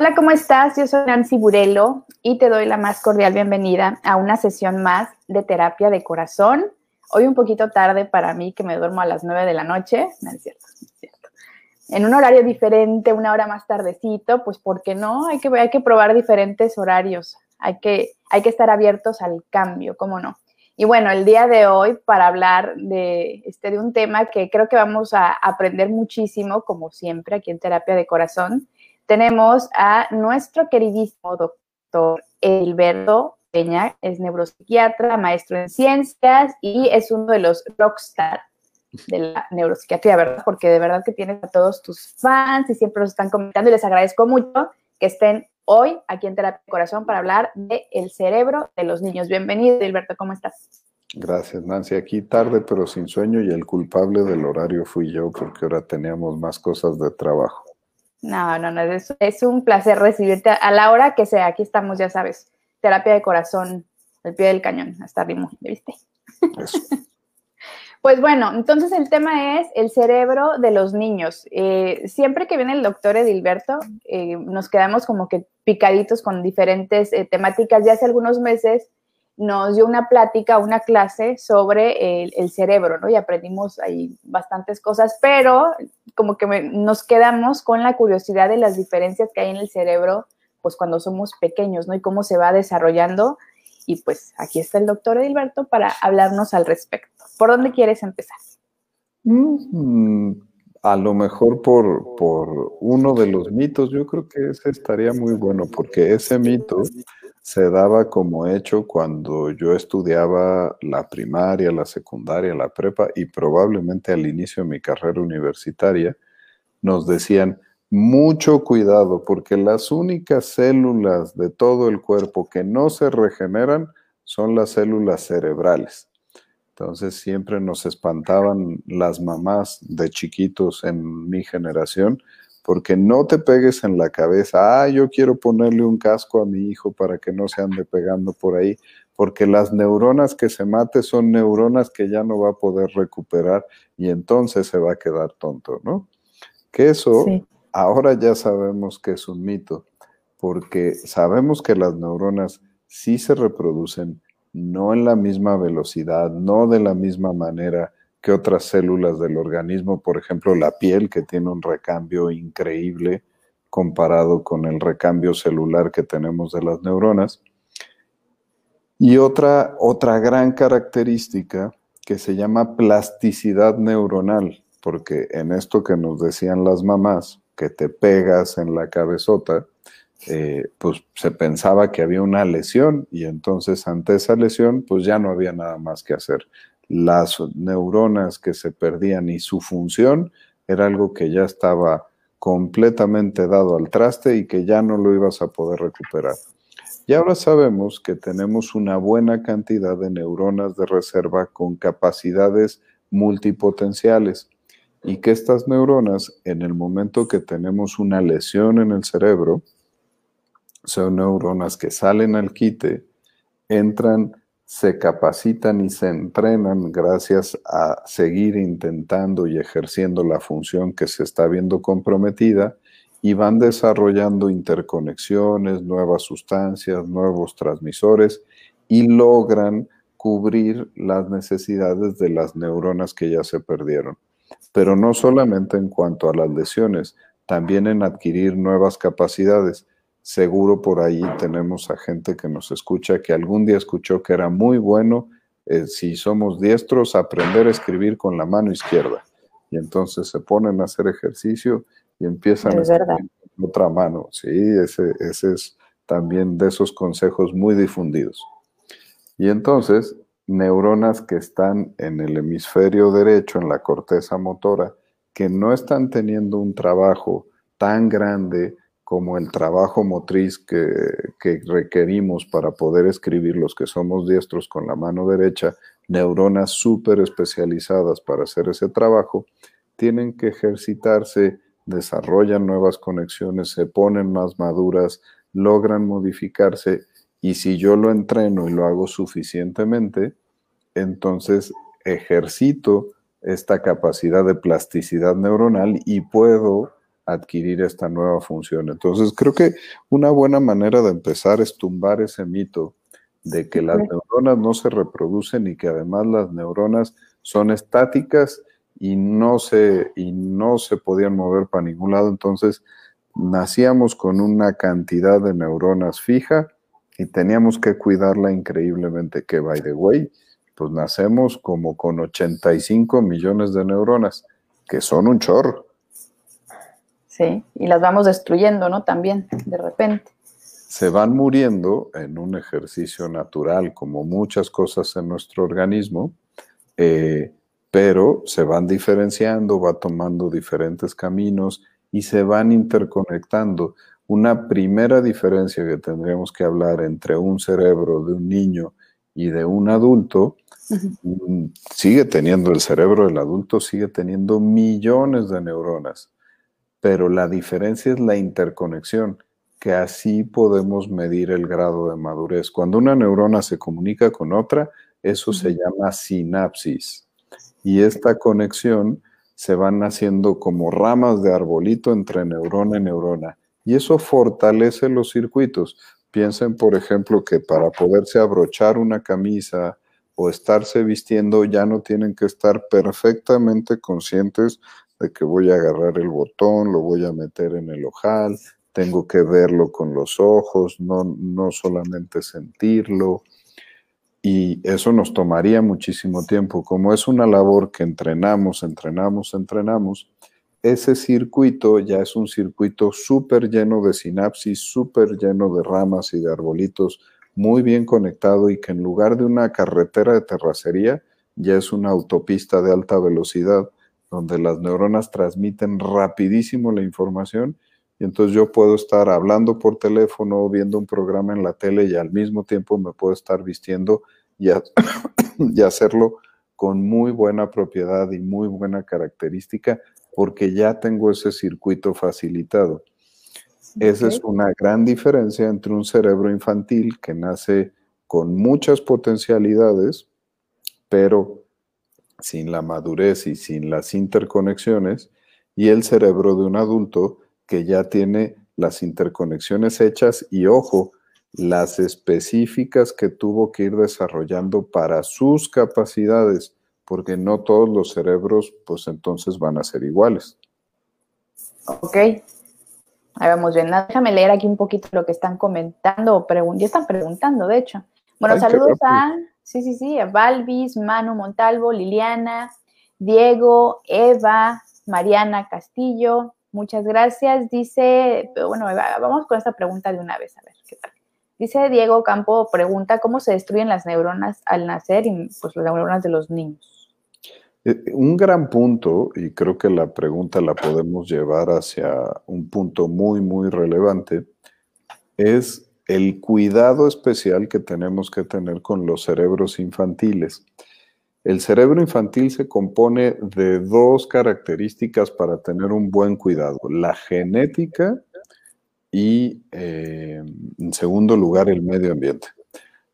Hola, ¿cómo estás? Yo soy Nancy Burelo y te doy la más cordial bienvenida a una sesión más de terapia de corazón. Hoy un poquito tarde para mí, que me duermo a las 9 de la noche. No es cierto, no es cierto. En un horario diferente, una hora más tardecito, pues ¿por qué no? Hay que, hay que probar diferentes horarios. Hay que, hay que estar abiertos al cambio, ¿cómo no? Y bueno, el día de hoy para hablar de, este, de un tema que creo que vamos a aprender muchísimo, como siempre, aquí en Terapia de Corazón, tenemos a nuestro queridísimo doctor Elberto Peña, es neuropsiquiatra, maestro en ciencias y es uno de los rockstar de la neuropsiquiatría, ¿verdad? Porque de verdad que tienes a todos tus fans y siempre los están comentando y les agradezco mucho que estén hoy aquí en Terapia de Corazón para hablar del el cerebro de los niños. Bienvenido, Alberto, ¿cómo estás? Gracias, Nancy. Aquí tarde, pero sin sueño y el culpable del horario fui yo porque ahora teníamos más cosas de trabajo. No, no, no, es, es un placer recibirte a la hora que sea. Aquí estamos, ya sabes, terapia de corazón, al pie del cañón, hasta ritmo, ¿viste? Pues bueno, entonces el tema es el cerebro de los niños. Eh, siempre que viene el doctor Edilberto, eh, nos quedamos como que picaditos con diferentes eh, temáticas. Ya hace algunos meses nos dio una plática, una clase sobre el, cerebro, ¿no? Y aprendimos ahí bastantes cosas, pero como que nos quedamos con la curiosidad de las diferencias que hay en el cerebro, pues cuando somos pequeños, ¿no? Y cómo se va desarrollando. Y pues aquí está el doctor Edilberto para hablarnos al respecto. ¿Por dónde quieres empezar? Mm, a lo mejor por, por uno de los mitos, yo creo que ese estaría muy bueno, porque ese mito se daba como hecho cuando yo estudiaba la primaria, la secundaria, la prepa y probablemente al inicio de mi carrera universitaria, nos decían, mucho cuidado, porque las únicas células de todo el cuerpo que no se regeneran son las células cerebrales. Entonces siempre nos espantaban las mamás de chiquitos en mi generación porque no te pegues en la cabeza, ah, yo quiero ponerle un casco a mi hijo para que no se ande pegando por ahí, porque las neuronas que se mate son neuronas que ya no va a poder recuperar y entonces se va a quedar tonto, ¿no? Que eso ahora ya sabemos que es un mito, porque sabemos que las neuronas sí se reproducen, no en la misma velocidad, no de la misma manera, que otras células del organismo, por ejemplo la piel, que tiene un recambio increíble comparado con el recambio celular que tenemos de las neuronas. Y otra, otra gran característica que se llama plasticidad neuronal, porque en esto que nos decían las mamás, que te pegas en la cabezota, eh, pues se pensaba que había una lesión y entonces ante esa lesión pues ya no había nada más que hacer las neuronas que se perdían y su función era algo que ya estaba completamente dado al traste y que ya no lo ibas a poder recuperar. Y ahora sabemos que tenemos una buena cantidad de neuronas de reserva con capacidades multipotenciales y que estas neuronas, en el momento que tenemos una lesión en el cerebro, son neuronas que salen al quite, entran se capacitan y se entrenan gracias a seguir intentando y ejerciendo la función que se está viendo comprometida y van desarrollando interconexiones, nuevas sustancias, nuevos transmisores y logran cubrir las necesidades de las neuronas que ya se perdieron. Pero no solamente en cuanto a las lesiones, también en adquirir nuevas capacidades seguro por ahí tenemos a gente que nos escucha que algún día escuchó que era muy bueno, eh, si somos diestros, aprender a escribir con la mano izquierda. Y entonces se ponen a hacer ejercicio y empiezan a escribir con otra mano. Sí, ese, ese es también de esos consejos muy difundidos. Y entonces, neuronas que están en el hemisferio derecho, en la corteza motora, que no están teniendo un trabajo tan grande como el trabajo motriz que, requerimos para poder escribir los que somos diestros con la mano derecha, neuronas súper especializadas para hacer ese trabajo, tienen que ejercitarse, desarrollan nuevas conexiones, se ponen más maduras, logran modificarse y si yo lo entreno y lo hago suficientemente, entonces ejercito esta capacidad de plasticidad neuronal y puedo adquirir esta nueva función. Entonces, creo que una buena manera de empezar es tumbar ese mito de que las neuronas no se reproducen y que además las neuronas son estáticas y no se, y no se podían mover para ningún lado. Entonces, nacíamos con una cantidad de neuronas fija y teníamos que cuidarla increíblemente, que by the way, pues nacemos como con 85 millones de neuronas, que son un chorro. Sí, y las vamos destruyendo, ¿no? También, de repente. Se van muriendo en un ejercicio natural, como muchas cosas en nuestro organismo, eh, pero se van diferenciando, va tomando diferentes caminos y se van interconectando. Una primera diferencia que tendríamos que hablar entre un cerebro de un niño y de un adulto, mm, sigue teniendo el cerebro del adulto, sigue teniendo millones de neuronas, pero la diferencia es la interconexión, que así podemos medir el grado de madurez. Cuando una neurona se comunica con otra, eso se llama sinapsis. Y esta conexión se van haciendo como ramas de arbolito entre neurona y neurona. Y eso fortalece los circuitos. Piensen, por ejemplo, que para poderse abrochar una camisa o estarse vistiendo ya no tienen que estar perfectamente conscientes de que voy a agarrar el botón, lo voy a meter en el ojal, tengo que verlo con los ojos, no, no solamente sentirlo y eso nos tomaría muchísimo tiempo. Como es una labor que entrenamos, entrenamos, entrenamos, ese circuito ya es un circuito súper lleno de sinapsis, súper lleno de ramas y de arbolitos, muy bien conectado y que en lugar de una carretera de terracería, ya es una autopista de alta velocidad, donde las neuronas transmiten rapidísimo la información y entonces yo puedo estar hablando por teléfono, viendo un programa en la tele y al mismo tiempo me puedo estar vistiendo y, hacerlo con muy buena propiedad y muy buena característica porque ya tengo ese circuito facilitado. Esa es una gran diferencia entre un cerebro infantil que nace con muchas potencialidades, pero sin la madurez y sin las interconexiones, y el cerebro de un adulto que ya tiene las interconexiones hechas y ojo, las específicas que tuvo que ir desarrollando para sus capacidades, porque no todos los cerebros pues entonces van a ser iguales. Ok, ahí vamos bien. Déjame leer aquí un poquito lo que están comentando o ya están preguntando, de hecho. Bueno, saludos a, sí, sí, sí, a Balvis, Manu Montalvo, Liliana, Diego, Eva, Mariana Castillo, Muchas gracias. Dice, bueno, vamos con esta pregunta de una vez, a ver qué tal. Dice Diego Campo, pregunta, ¿cómo se destruyen las neuronas al nacer y pues las neuronas de los niños? Eh, un gran punto, y creo que la pregunta la podemos llevar hacia un punto muy, muy relevante, es el cuidado especial que tenemos que tener con los cerebros infantiles. El cerebro infantil se compone de dos características para tener un buen cuidado, la genética y, eh, en segundo lugar, el medio ambiente.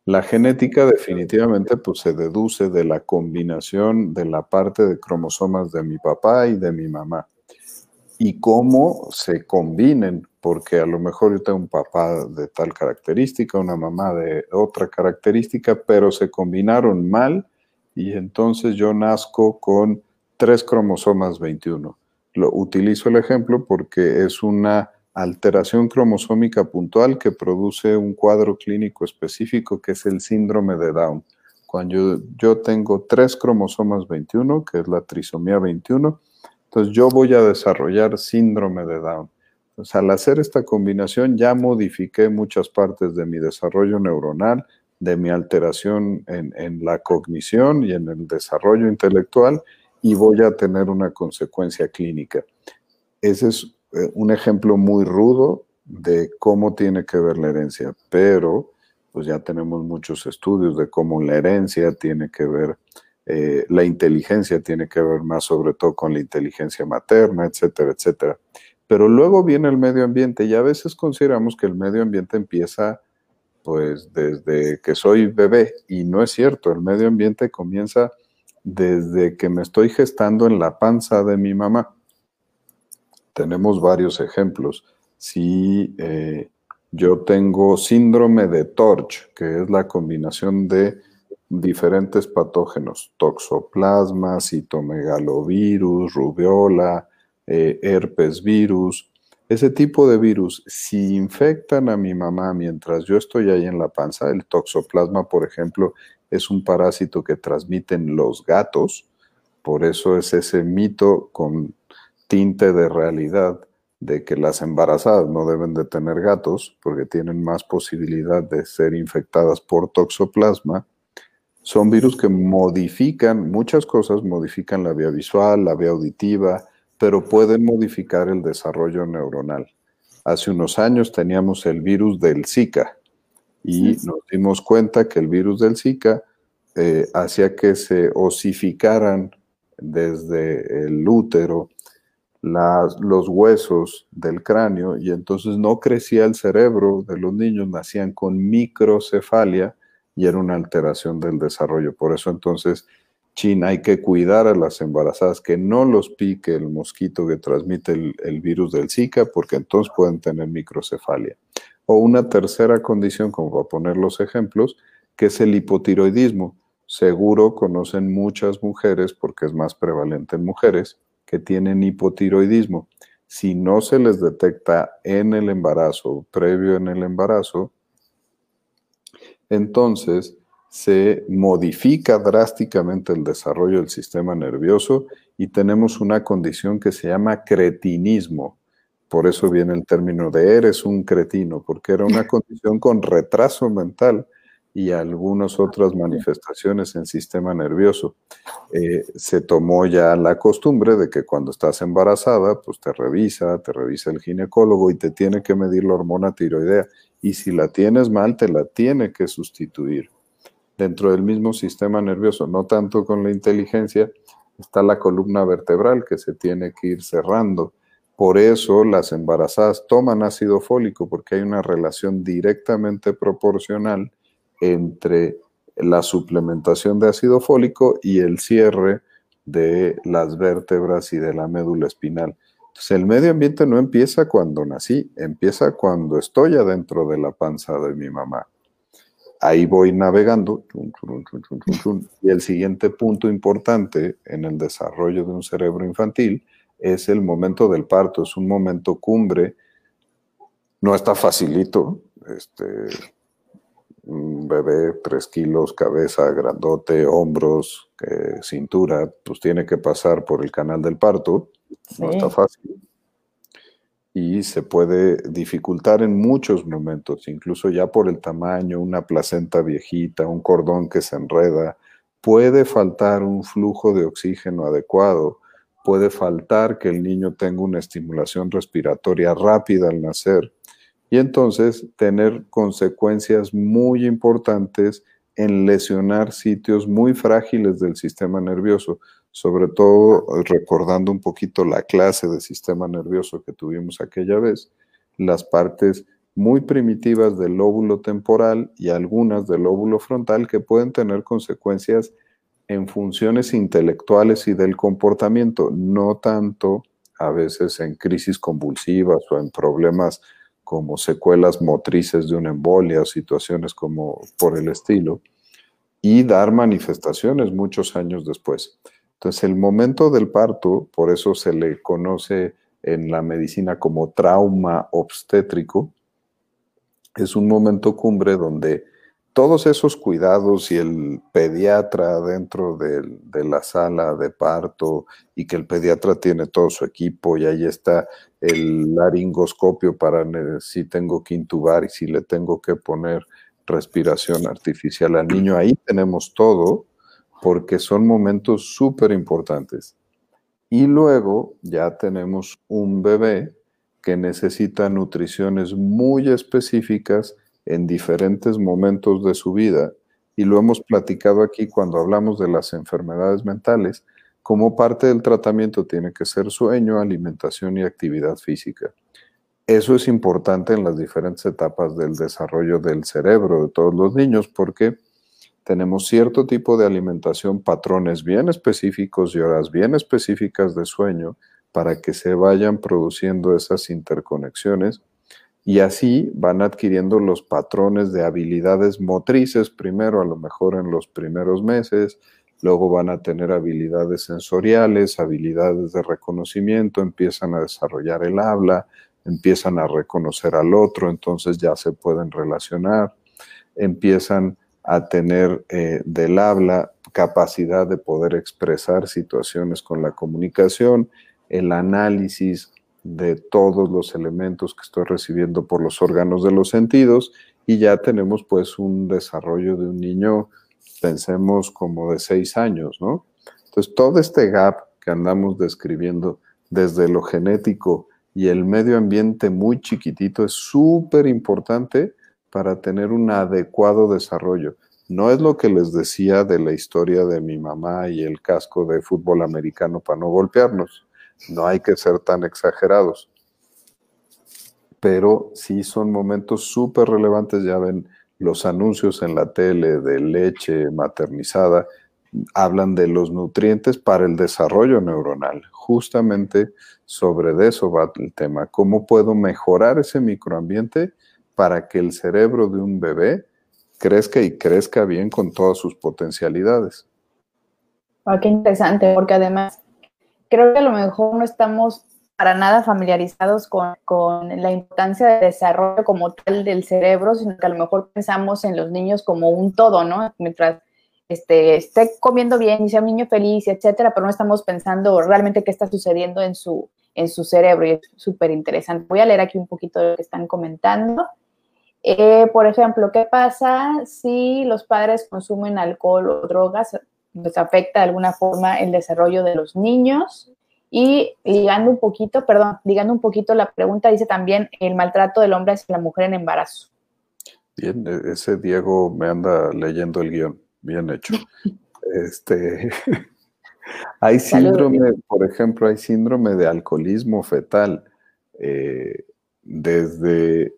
La genética definitivamente pues, se deduce de la combinación de la parte de cromosomas de mi papá y de mi mamá y cómo se combinen, porque a lo mejor yo tengo un papá de tal característica, una mamá de otra característica, pero se combinaron mal y entonces yo nazco con tres cromosomas 21. Lo utilizo el ejemplo porque es una alteración cromosómica puntual que produce un cuadro clínico específico que es el síndrome de Down. Cuando yo, tengo tres cromosomas 21, que es la trisomía 21, entonces yo voy a desarrollar síndrome de Down. Al hacer esta combinación ya modifiqué muchas partes de mi desarrollo neuronal, de mi alteración en, la cognición y en el desarrollo intelectual y voy a tener una consecuencia clínica. Ese es eh, un ejemplo muy rudo de cómo tiene que ver la herencia, pero pues ya tenemos muchos estudios de cómo la herencia tiene que ver, eh, la inteligencia tiene que ver más sobre todo con la inteligencia materna, etcétera, etcétera. Pero luego viene el medio ambiente y a veces consideramos que el medio ambiente empieza pues desde que soy bebé. Y no es cierto, el medio ambiente comienza desde que me estoy gestando en la panza de mi mamá. tenemos varios ejemplos. Si eh, yo tengo síndrome de Torch, que es la combinación de diferentes patógenos, toxoplasma, citomegalovirus, rubiola, eh, herpes virus, ese tipo de virus, si infectan a mi mamá mientras yo estoy ahí en la panza, el toxoplasma, por ejemplo, es un parásito que transmiten los gatos, por eso es ese mito con tinte de realidad de que las embarazadas no deben de tener gatos porque tienen más posibilidad de ser infectadas por toxoplasma. Son virus que modifican muchas cosas, modifican la vía visual, la vía auditiva, pero pueden modificar el desarrollo neuronal. Hace unos años teníamos el virus del Zika y nos dimos cuenta que el virus del Zika eh, hacía que se osificaran desde el útero los huesos del cráneo y entonces no crecía el cerebro de los niños, nacían con microcefalia y era una alteración del desarrollo. Por eso entonces China, hay que cuidar a las embarazadas que no los pique el mosquito que transmite el, virus del Zika, porque entonces pueden tener microcefalia. O una tercera condición, como para poner los ejemplos, que es el hipotiroidismo. Seguro conocen muchas mujeres, porque es más prevalente en mujeres, que tienen hipotiroidismo. Si no se les detecta en el embarazo, previo en el embarazo, entonces se modifica drásticamente el desarrollo del sistema nervioso y tenemos una condición que se llama cretinismo. Por eso viene el término de eres un cretino, porque era una condición con retraso mental y algunas otras manifestaciones en sistema nervioso. Eh, se tomó ya la costumbre de que cuando estás embarazada, pues te revisa, te revisa el ginecólogo y te tiene que medir la hormona tiroidea. Y si la tienes mal, te la tiene que sustituir dentro del mismo sistema nervioso, no tanto con la inteligencia, está la columna vertebral que se tiene que ir cerrando. Por eso las embarazadas toman ácido fólico, porque hay una relación directamente proporcional entre la suplementación de ácido fólico y el cierre de las vértebras y de la médula espinal. Entonces, el medio ambiente no empieza cuando nací, empieza cuando estoy adentro de la panza de mi mamá ahí voy navegando. y el siguiente punto importante en el desarrollo de un cerebro infantil es el momento del parto, es un momento cumbre. No está facilito. Este, un bebé, tres kilos, cabeza, grandote, hombros, eh, cintura, pues tiene que pasar por el canal del parto. No está fácil y se puede dificultar en muchos momentos, incluso ya por el tamaño, una placenta viejita, un cordón que se enreda, puede faltar un flujo de oxígeno adecuado, puede faltar que el niño tenga una estimulación respiratoria rápida al nacer y entonces tener consecuencias muy importantes en lesionar sitios muy frágiles del sistema nervioso, sobre todo recordando un poquito la clase de sistema nervioso que tuvimos aquella vez, las partes muy primitivas del lóbulo temporal y algunas del lóbulo frontal que pueden tener consecuencias en funciones intelectuales y del comportamiento, no tanto a veces en crisis convulsivas o en problemas como secuelas motrices de una embolia o situaciones como por el estilo, y dar manifestaciones muchos años después. Entonces, el momento del parto, por eso se le conoce en la medicina como trauma obstétrico, es un momento cumbre donde todos esos cuidados y el pediatra dentro de, la sala de parto y que el pediatra tiene todo su equipo y ahí está el laringoscopio para si tengo que intubar y si le tengo que poner respiración artificial al niño, ahí tenemos todo porque son momentos súper importantes. Y luego ya tenemos un bebé que necesita nutriciones muy específicas en diferentes momentos de su vida. Y lo hemos platicado aquí cuando hablamos de las enfermedades mentales. Como parte del tratamiento tiene que ser sueño, alimentación y actividad física. Eso es importante en las diferentes etapas del desarrollo del cerebro de todos los niños porque tenemos cierto tipo de alimentación, patrones bien específicos y horas bien específicas de sueño para que se vayan produciendo esas interconexiones y así van adquiriendo los patrones de habilidades motrices, primero a lo mejor en los primeros meses, luego van a tener habilidades sensoriales, habilidades de reconocimiento, empiezan a desarrollar el habla, empiezan a reconocer al otro, entonces ya se pueden relacionar, empiezan a tener eh, del habla capacidad de poder expresar situaciones con la comunicación, el análisis de todos los elementos que estoy recibiendo por los órganos de los sentidos y ya tenemos pues un desarrollo de un niño, pensemos como de seis años, ¿no? Entonces todo este gap que andamos describiendo desde lo genético y el medio ambiente muy chiquitito es súper importante para tener un adecuado desarrollo. No es lo que les decía de la historia de mi mamá y el casco de fútbol americano para no golpearnos. No hay que ser tan exagerados. Pero sí son momentos súper relevantes. Ya ven los anuncios en la tele de leche maternizada. Hablan de los nutrientes para el desarrollo neuronal. Justamente sobre eso va el tema. ¿Cómo puedo mejorar ese microambiente para que el cerebro de un bebé crezca y crezca bien con todas sus potencialidades? Ah, qué interesante, porque además creo que a lo mejor no estamos para nada familiarizados con, la importancia del desarrollo como tal del cerebro, sino que a lo mejor pensamos en los niños como un todo, ¿no? Mientras este, esté comiendo bien y sea un niño feliz, etcétera, pero no estamos pensando realmente qué está sucediendo en su, en su cerebro y es súper interesante. Voy a leer aquí un poquito de lo que están comentando. Eh, por ejemplo, ¿qué pasa si los padres consumen alcohol o drogas? pues afecta de alguna forma el desarrollo de los niños. Y ligando un poquito, perdón, ligando un poquito la pregunta, dice también el maltrato del hombre hacia la mujer en embarazo. Bien, e-, ese Diego me anda leyendo el guion, bien hecho. este, hay síndrome, por ejemplo, hay síndrome de alcoholismo fetal. Eh, desde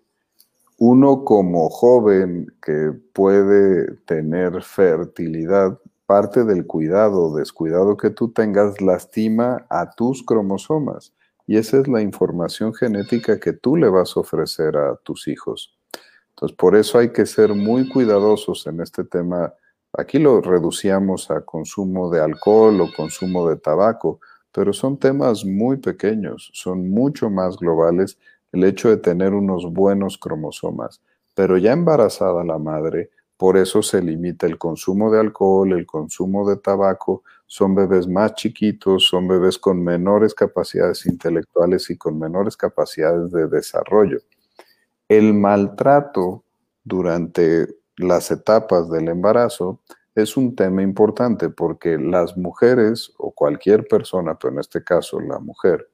uno como joven que puede tener fertilidad parte del cuidado o descuidado que tú tengas lastima a tus cromosomas. Y esa es la información genética que tú le vas a ofrecer a tus hijos. Entonces, por eso hay que ser muy cuidadosos en este tema. Aquí lo reducíamos a consumo de alcohol o consumo de tabaco, pero son temas muy pequeños, son mucho más globales el hecho de tener unos buenos cromosomas. Pero ya embarazada la madre, por eso se limita el consumo de alcohol, el consumo de tabaco. Son bebés más chiquitos, son bebés con menores capacidades intelectuales y con menores capacidades de desarrollo. El maltrato durante las etapas del embarazo es un tema importante porque las mujeres o cualquier persona, pero en este caso la mujer,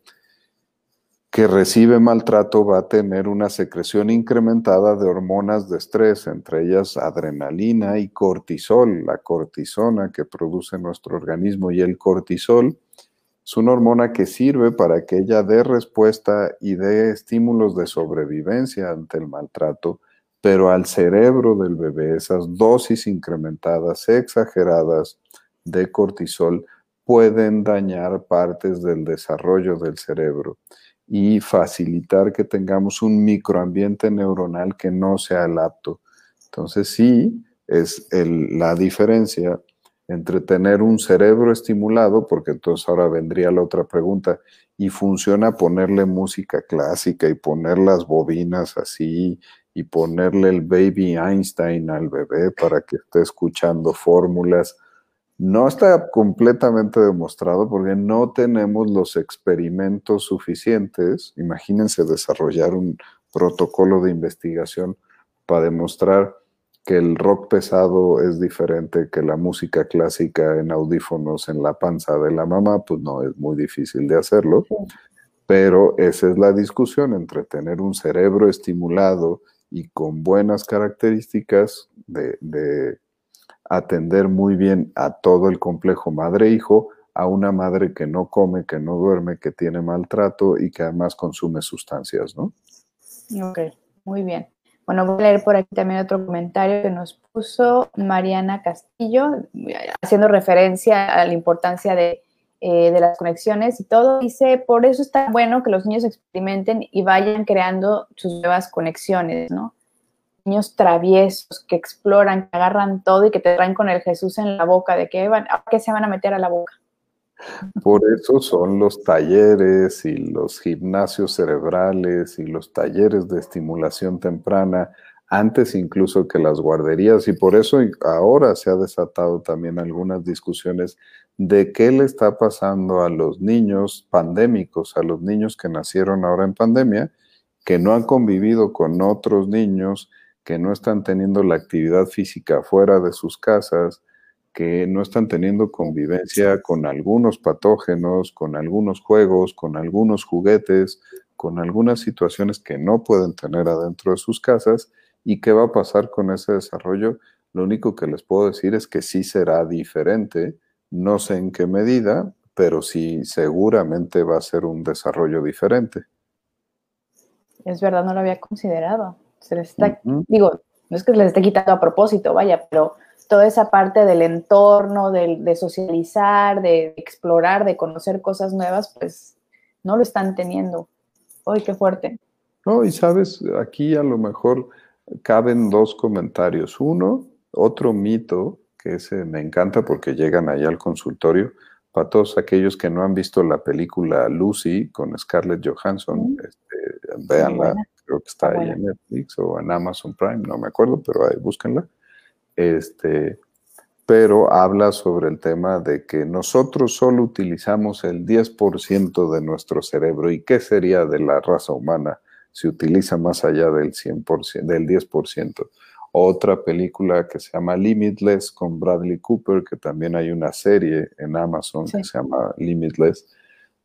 que recibe maltrato va a tener una secreción incrementada de hormonas de estrés, entre ellas adrenalina y cortisol, la cortisona que produce nuestro organismo. Y el cortisol es una hormona que sirve para que ella dé respuesta y dé estímulos de sobrevivencia ante el maltrato, pero al cerebro del bebé esas dosis incrementadas, exageradas de cortisol pueden dañar partes del desarrollo del cerebro y facilitar que tengamos un microambiente neuronal que no sea el apto. Entonces sí, es la diferencia entre tener un cerebro estimulado, porque entonces ahora vendría la otra pregunta, y funciona ponerle música clásica y poner las bobinas así y ponerle el baby Einstein al bebé para que esté escuchando fórmulas no está completamente demostrado porque no tenemos los experimentos suficientes. Imagínense desarrollar un protocolo de investigación para demostrar que el rock pesado es diferente que la música clásica en audífonos en la panza de la mamá, pues no, es muy difícil de hacerlo. Pero esa es la discusión entre tener un cerebro estimulado y con buenas características de, de atender muy bien a todo el complejo madre-hijo, a una madre que no come, que no duerme, que tiene maltrato y que además consume sustancias, ¿no? Ok, muy bien. Bueno, voy a leer por aquí también otro comentario que nos puso Mariana Castillo, haciendo referencia a la importancia de eh, de las conexiones y todo. Dice, por eso está bueno que los niños experimenten y vayan creando sus nuevas conexiones, ¿no? Niños traviesos que exploran, que agarran todo y que te traen con el Jesús en la boca, de que, van, ¿qué se van a meter a la boca? Por eso son los talleres y los gimnasios cerebrales y los talleres de estimulación temprana, antes incluso que las guarderías, y por eso ahora se ha desatado también algunas discusiones de qué le está pasando a los niños pandémicos, a los niños que nacieron ahora en pandemia, que no han convivido con otros niños, que no están teniendo la actividad física fuera de sus casas, que no están teniendo convivencia con algunos patógenos, con algunos juegos, con algunos juguetes, con algunas situaciones que no pueden tener adentro de sus casas y qué va a pasar con ese desarrollo. Lo único que les puedo decir es que sí será diferente, no sé en qué medida, pero sí seguramente va a ser un desarrollo diferente. Es verdad, no lo había considerado. Se les está, digo, no es que les esté quitando a propósito, vaya, pero toda esa parte del entorno, de, socializar, de explorar, de conocer cosas nuevas, pues no lo están teniendo. ¡Ay, qué fuerte! No, y sabes, aquí a lo mejor caben dos comentarios. Uno, otro mito, que ese me encanta porque llegan allá al consultorio, para todos aquellos que no han visto la película Lucy con Scarlett Johansson, este, véanla, que está ahí en Netflix o en Amazon Prime, no me acuerdo, pero ahí búsquenla. Este, pero habla sobre el tema de que nosotros solo utilizamos el 10% de nuestro cerebro y qué sería de la raza humana si utiliza más allá del 100%, del 10%. Otra película que se llama Limitless con Bradley Cooper, que también hay una serie en Amazon que se llama Limitless,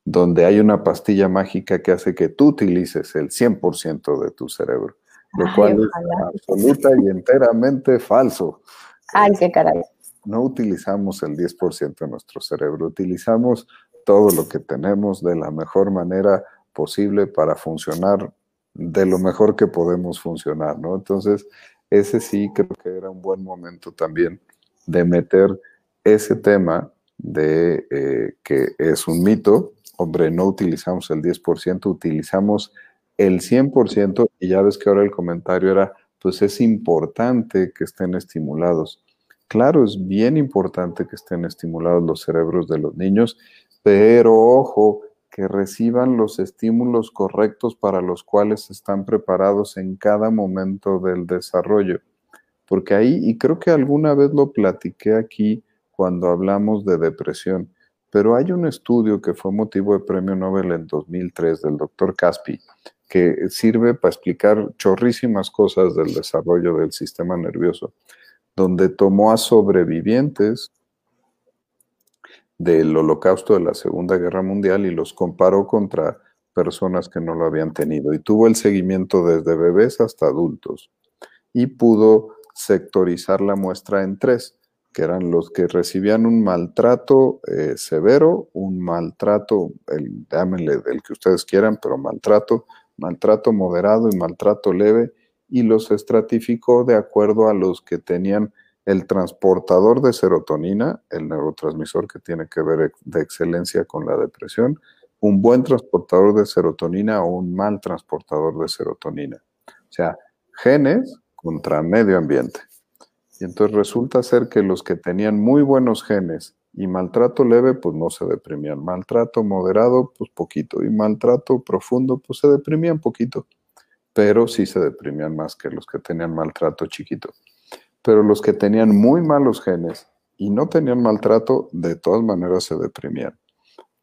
donde hay una pastilla mágica que hace que tú utilices el 100% de tu cerebro lo cual es absoluta y enteramente falso. Ay, qué caray. No utilizamos el 10% de nuestro cerebro, utilizamos todo lo que tenemos de la mejor manera posible para funcionar de lo mejor que podemos funcionar, ¿no? Entonces, ese sí creo que era un buen momento también de meter ese tema de eh, que es un mito, hombre, no utilizamos el 10%, utilizamos el 100%, y ya ves que ahora el comentario era, pues es importante que estén estimulados. Claro, es bien importante que estén estimulados los cerebros de los niños, pero ojo, que reciban los estímulos correctos para los cuales están preparados en cada momento del desarrollo. Porque ahí, y creo que alguna vez lo platiqué aquí cuando hablamos de depresión, pero hay un estudio que fue motivo de premio Nobel en 2003 del doctor Caspi, que sirve para explicar chorrísimas cosas del desarrollo del sistema nervioso, donde tomó a sobrevivientes del holocausto de la Segunda Guerra Mundial y los comparó contra personas que no lo habían tenido. Y tuvo el seguimiento desde bebés hasta adultos y pudo sectorizar la muestra en tres, que eran los que recibían un maltrato eh, severo, un maltrato, el, llámenle del que ustedes quieran, pero maltrato, maltrato moderado y maltrato leve, y los estratificó de acuerdo a los que tenían el transportador de serotonina, el neurotransmisor que tiene que ver de excelencia con la depresión, un buen transportador de serotonina o un mal transportador de serotonina. O sea, genes contra medio ambiente. Y entonces resulta ser que los que tenían muy buenos genes y maltrato leve, pues no se deprimían. Maltrato moderado, pues poquito. Y maltrato profundo, pues se deprimían poquito. Pero sí se deprimían más que los que tenían maltrato chiquito. Pero los que tenían muy malos genes y no tenían maltrato, de todas maneras se deprimían.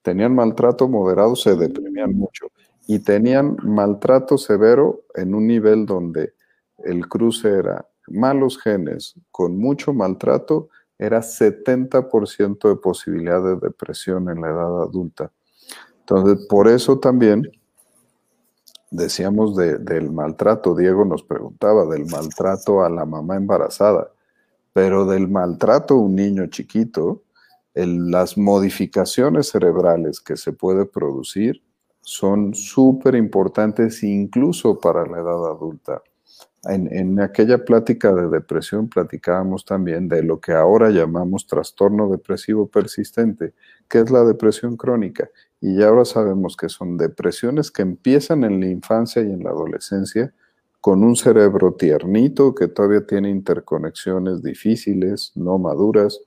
Tenían maltrato moderado, se deprimían mucho. Y tenían maltrato severo en un nivel donde el cruce era malos genes con mucho maltrato era 70% de posibilidad de depresión en la edad adulta. Entonces, por eso también decíamos del maltrato, Diego nos preguntaba del maltrato a la mamá embarazada, pero del maltrato a un niño chiquito, las modificaciones cerebrales que se puede producir son súper importantes incluso para la edad adulta. En, aquella plática de depresión platicábamos también de lo que ahora llamamos trastorno depresivo persistente, que es la depresión crónica. Y ya ahora sabemos que son depresiones que empiezan en la infancia y en la adolescencia con un cerebro tiernito que todavía tiene interconexiones difíciles, no maduras.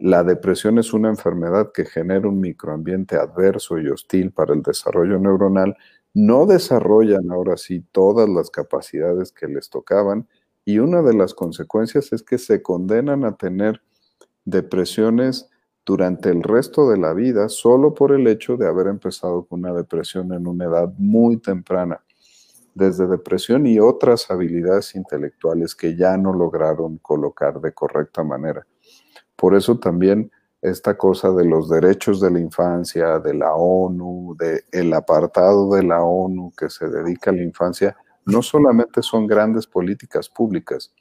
La depresión es una enfermedad que genera un microambiente adverso y hostil para el desarrollo neuronal no desarrollan ahora sí todas las capacidades que les tocaban y una de las consecuencias es que se condenan a tener depresiones durante el resto de la vida solo por el hecho de haber empezado con una depresión en una edad muy temprana, desde depresión y otras habilidades intelectuales que ya no lograron colocar de correcta manera. Por eso también esta cosa de los derechos de la infancia, de la ONU, del el apartado de la ONU que se dedica a la infancia, no solamente son grandes políticas públicas,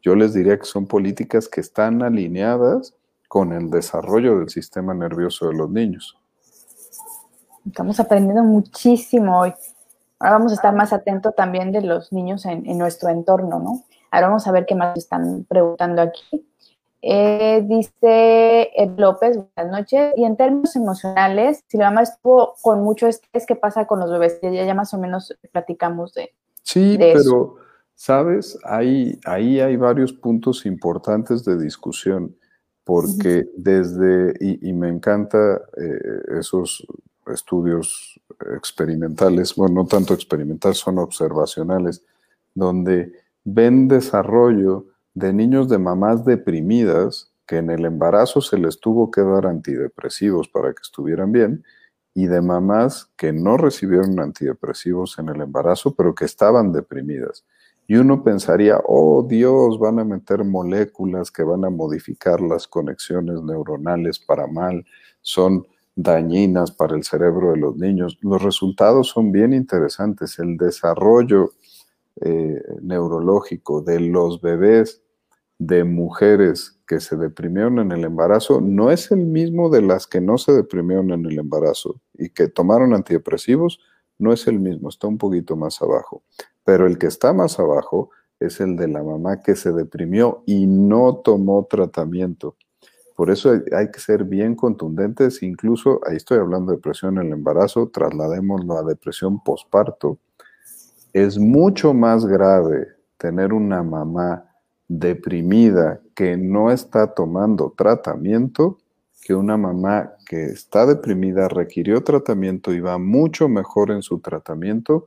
yo les diría que son políticas que están alineadas con el desarrollo del sistema nervioso de los niños. Estamos aprendiendo muchísimo hoy. Ahora vamos a estar más atentos también de los niños en, en nuestro entorno, ¿no? Ahora vamos a ver qué más están preguntando aquí. Eh, dice Ed López, buenas noches. Y en términos emocionales, si la mamá estuvo con mucho estrés, ¿qué pasa con los bebés? Ya, ya más o menos platicamos de. Sí, pero, ¿sabes? Ahí, ahí hay varios puntos importantes de discusión, porque desde, y, me encanta eh, esos estudios experimentales, bueno, no tanto experimentales, son observacionales, donde ven desarrollo de niños de mamás deprimidas que en el embarazo se les tuvo que dar antidepresivos para que estuvieran bien y de mamás que no recibieron antidepresivos en el embarazo pero que estaban deprimidas. Y uno pensaría, oh Dios, van a meter moléculas que van a modificar las conexiones neuronales para mal, son dañinas para el cerebro de los niños. Los resultados son bien interesantes. El desarrollo eh, neurológico de los bebés de mujeres que se deprimieron en el embarazo no es el mismo de las que no se deprimieron en el embarazo y que tomaron antidepresivos, no es el mismo, está un poquito más abajo. Pero el que está más abajo es el de la mamá que se deprimió y no tomó tratamiento. Por eso hay que ser bien contundentes, incluso, ahí estoy hablando de depresión en el embarazo, trasladémoslo a depresión posparto es mucho más grave tener una mamá deprimida que no está tomando tratamiento que una mamá que está deprimida, requirió tratamiento y va mucho mejor en su tratamiento,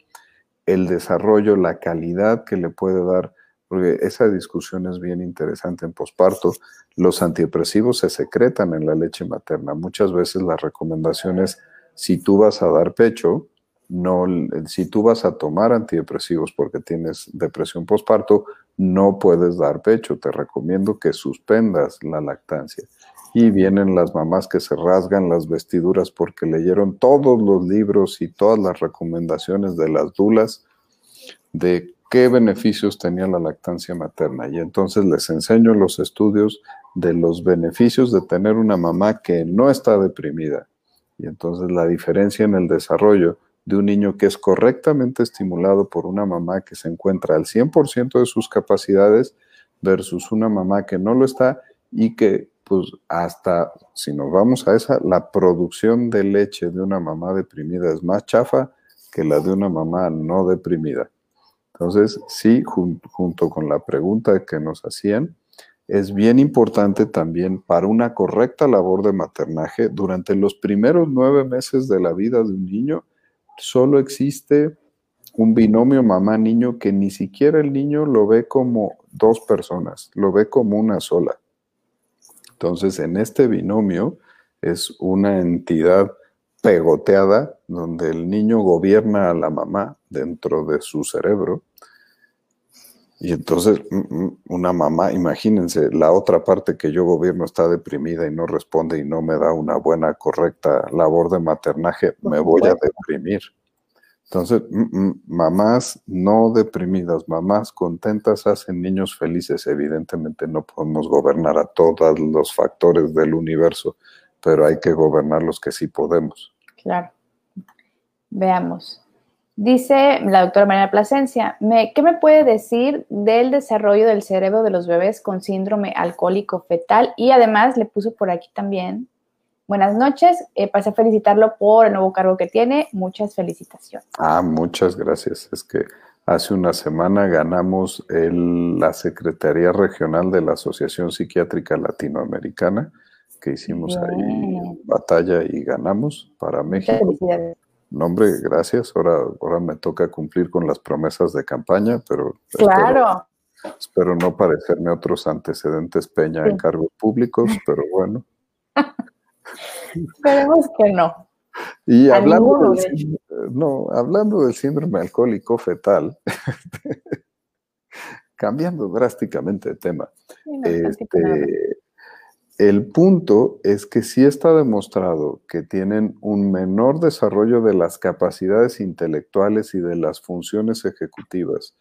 el desarrollo, la calidad que le puede dar, porque esa discusión es bien interesante en posparto, los antidepresivos se secretan en la leche materna. Muchas veces la recomendación es, si tú vas a dar pecho, no, si tú vas a tomar antidepresivos porque tienes depresión postparto, no puedes dar pecho. Te recomiendo que suspendas la lactancia. Y vienen las mamás que se rasgan las vestiduras porque leyeron todos los libros y todas las recomendaciones de las dulas de qué beneficios tenía la lactancia materna. Y entonces les enseño los estudios de los beneficios de tener una mamá que no está deprimida. Y entonces la diferencia en el desarrollo de un niño que es correctamente estimulado por una mamá que se encuentra al 100% de sus capacidades versus una mamá que no lo está y que pues hasta, si nos vamos a esa, la producción de leche de una mamá deprimida es más chafa que la de una mamá no deprimida. Entonces, sí, junto con la pregunta que nos hacían, es bien importante también para una correcta labor de maternaje durante los primeros nueve meses de la vida de un niño, solo existe un binomio mamá-niño que ni siquiera el niño lo ve como dos personas, lo ve como una sola. Entonces, en este binomio es una entidad pegoteada donde el niño gobierna a la mamá dentro de su cerebro. Y entonces mm, mm, una mamá, imagínense, la otra parte que yo gobierno está deprimida y no responde y no me da una buena, correcta labor de maternaje, me voy a deprimir. Entonces, mm, mamás no deprimidas, mamás contentas hacen niños felices. Evidentemente no podemos gobernar a todos los factores del universo, pero hay que gobernar los que sí podemos. Claro. Veamos. Dice la doctora María Plasencia, ¿qué me puede decir del desarrollo del cerebro de los bebés con síndrome alcohólico fetal? Y además le puso por aquí también, buenas noches, eh, pasé a felicitarlo por el nuevo cargo que tiene, muchas felicitaciones. Ah, muchas gracias. Es que hace una semana ganamos la Secretaría Regional de la Asociación Psiquiátrica Latinoamericana, que hicimos ahí batalla y ganamos para México. Felicidades. Nombre, gracias. Ahora, ahora me toca cumplir con las promesas de campaña, pero claro. espero, no parecerme a otros antecedentes Peña en cargos públicos, pero bueno. Esperemos que no. Y hablando del, no, hablando del síndrome alcohólico fetal, cambiando drásticamente de tema, este, el punto es que sí está demostrado que tienen un menor desarrollo de las capacidades intelectuales y de las funciones ejecutivas.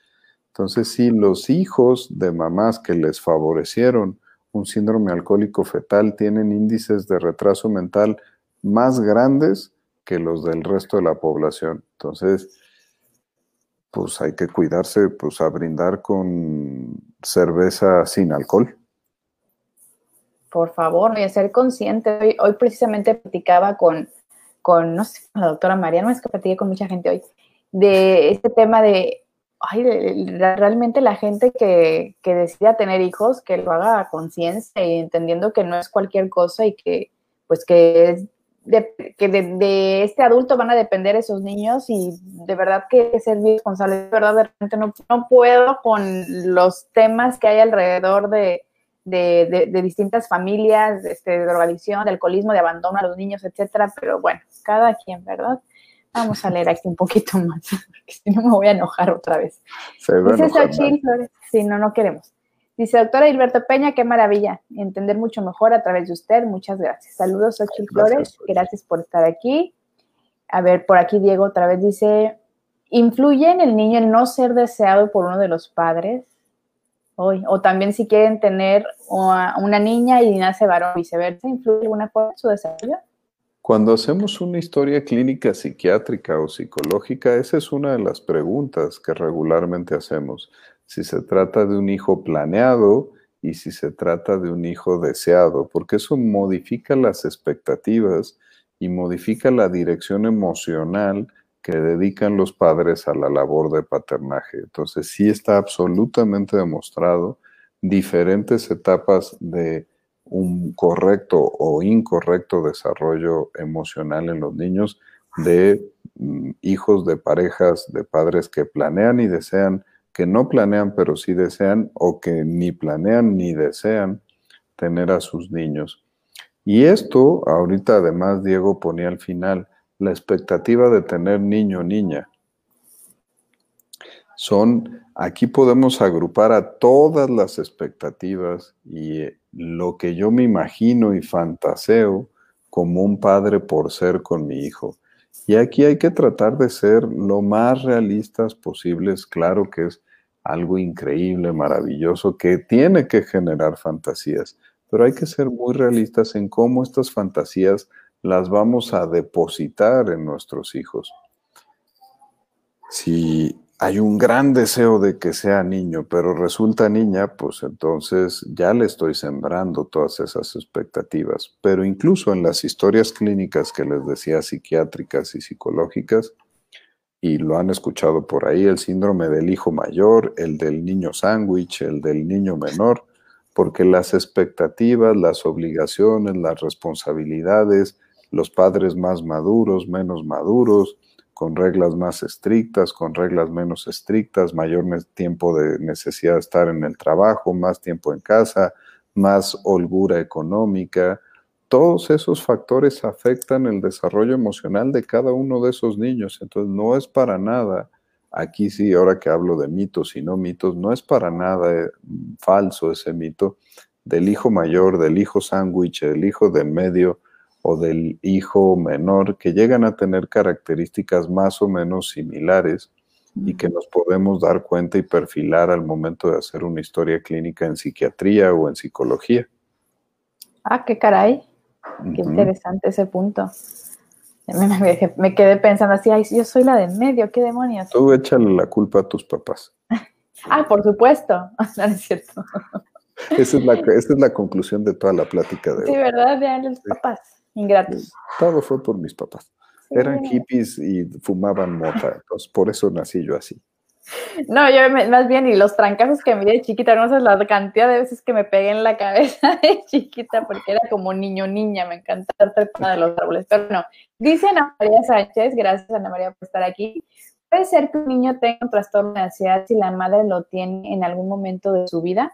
Entonces, si los hijos de mamás que les favorecieron un síndrome alcohólico fetal tienen índices de retraso mental más grandes que los del resto de la población. Entonces, pues hay que cuidarse, pues a brindar con cerveza sin alcohol por favor, y a ser consciente. Hoy, precisamente platicaba con, con, no sé, la doctora María, no es que platiqué con mucha gente hoy, de este tema de, ay, realmente la gente que, que decida tener hijos, que lo haga conciencia y entendiendo que no es cualquier cosa y que, pues, que es de, que de, este adulto van a depender esos niños y de verdad que ser responsable, de verdad, de repente no, no puedo con los temas que hay alrededor de, de, de, distintas familias, este, de drogadicción, de alcoholismo, de abandono a los niños, etcétera, pero bueno, cada quien, ¿verdad? Vamos a leer aquí un poquito más, porque si no me voy a enojar otra vez. Dice Xochitl Flores, sí, no, no queremos. Dice, doctora Hilberto Peña, qué maravilla, entender mucho mejor a través de usted, muchas gracias. Saludos, Xochitl Flores, gracias por estar aquí. A ver, por aquí Diego otra vez dice, ¿influye en el niño el no ser deseado por uno de los padres? O también si quieren tener una niña y nace varón, viceversa, ¿influye alguna cosa en su desarrollo? Cuando hacemos una historia clínica psiquiátrica o psicológica, esa es una de las preguntas que regularmente hacemos. Si se trata de un hijo planeado y si se trata de un hijo deseado, porque eso modifica las expectativas y modifica la dirección emocional que dedican los padres a la labor de paternaje. Entonces sí está absolutamente demostrado diferentes etapas de un correcto o incorrecto desarrollo emocional en los niños de mm, hijos de parejas, de padres que planean y desean, que no planean pero sí desean o que ni planean ni desean tener a sus niños. Y esto, ahorita además Diego ponía al final, la expectativa de tener niño o niña. Son, aquí podemos agrupar a todas las expectativas y eh, lo que yo me imagino y fantaseo como un padre por ser con mi hijo. Y aquí hay que tratar de ser lo más realistas posibles. Claro que es algo increíble, maravilloso, que tiene que generar fantasías, pero hay que ser muy realistas en cómo estas fantasías las vamos a depositar en nuestros hijos. Si hay un gran deseo de que sea niño, pero resulta niña, pues entonces ya le estoy sembrando todas esas expectativas. Pero incluso en las historias clínicas que les decía, psiquiátricas y psicológicas, y lo han escuchado por ahí, el síndrome del hijo mayor, el del niño sándwich, el del niño menor, porque las expectativas, las obligaciones, las responsabilidades, los padres más maduros, menos maduros, con reglas más estrictas, con reglas menos estrictas, mayor tiempo de necesidad de estar en el trabajo, más tiempo en casa, más holgura económica. Todos esos factores afectan el desarrollo emocional de cada uno de esos niños. Entonces, no es para nada, aquí sí, ahora que hablo de mitos y no mitos, no es para nada eh, falso ese mito del hijo mayor, del hijo sándwich, del hijo del medio, o del hijo menor que llegan a tener características más o menos similares y que nos podemos dar cuenta y perfilar al momento de hacer una historia clínica en psiquiatría o en psicología. Ah, qué caray. Qué interesante ese punto. Me, quedé pensando así, ay, yo soy la de medio, ¿qué demonios? Tú échale la culpa a tus papás. ah, por supuesto, no es cierto. esa, es la, esa es la conclusión de toda la plática de Sí, ¿verdad? De los papás, ingratos. Todo fue por mis papás. Eran hippies y fumaban mota, entonces por eso nací yo así. No, yo más bien, y los trancazos que me di de chiquita, no sé la cantidad de veces que me pegué en la cabeza de chiquita, porque era como niño niña, me encantaba trepar de los árboles. Pero no, dice Ana María Sánchez, gracias Ana María por estar aquí. ¿Puede ser que un niño tenga un trastorno de ansiedad si la madre lo tiene en algún momento de su vida?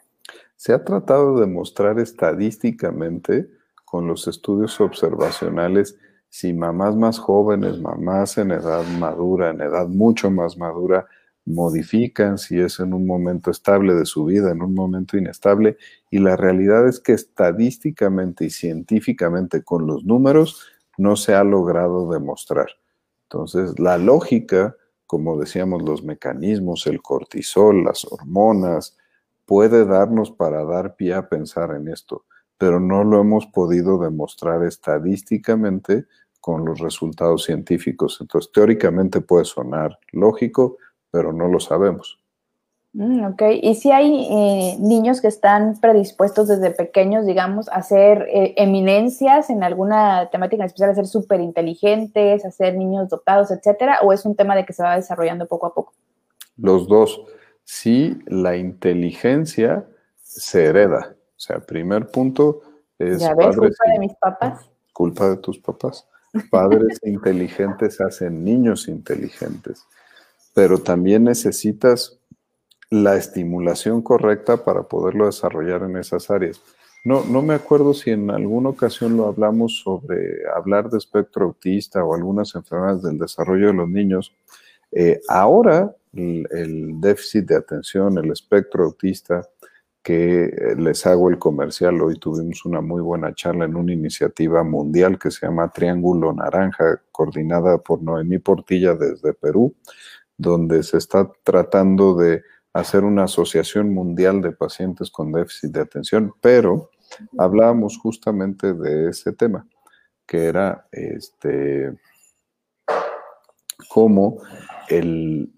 Se ha tratado de mostrar estadísticamente con los estudios observacionales si mamás más jóvenes, mamás en edad madura, en edad mucho más madura, modifican si es en un momento estable de su vida, en un momento inestable, y la realidad es que estadísticamente y científicamente con los números no se ha logrado demostrar. Entonces, la lógica, como decíamos, los mecanismos, el cortisol, las hormonas, puede darnos para dar pie a pensar en esto, pero no lo hemos podido demostrar estadísticamente con los resultados científicos. Entonces, teóricamente puede sonar lógico, pero no lo sabemos. Mm, ok, y si hay eh, niños que están predispuestos desde pequeños, digamos, a ser eh, eminencias en alguna temática en especial, a ser súper inteligentes, a ser niños dotados, etcétera, o es un tema de que se va desarrollando poco a poco? Los dos. Sí, la inteligencia se hereda. O sea, primer punto es. ¿Ya ves, culpa de mis papás? Culpa de tus papás. Padres inteligentes hacen niños inteligentes pero también necesitas la estimulación correcta para poderlo desarrollar en esas áreas. No, no me acuerdo si en alguna ocasión lo hablamos sobre hablar de espectro autista o algunas enfermedades del desarrollo de los niños. Eh, ahora el, déficit de atención, el espectro autista, que eh, les hago el comercial, hoy tuvimos una muy buena charla en una iniciativa mundial que se llama Triángulo Naranja, coordinada por Noemí Portilla desde Perú donde se está tratando de hacer una asociación mundial de pacientes con déficit de atención, pero hablábamos justamente de ese tema, que era este cómo el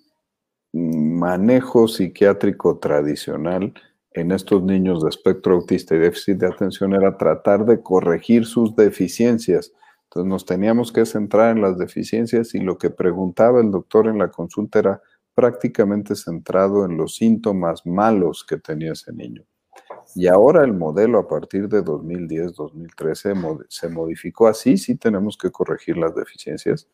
manejo psiquiátrico tradicional en estos niños de espectro autista y déficit de atención era tratar de corregir sus deficiencias entonces nos teníamos que centrar en las deficiencias y lo que preguntaba el doctor en la consulta era prácticamente centrado en los síntomas malos que tenía ese niño. Y ahora el modelo a partir de 2010-2013 se modificó así, sí tenemos que corregir las deficiencias,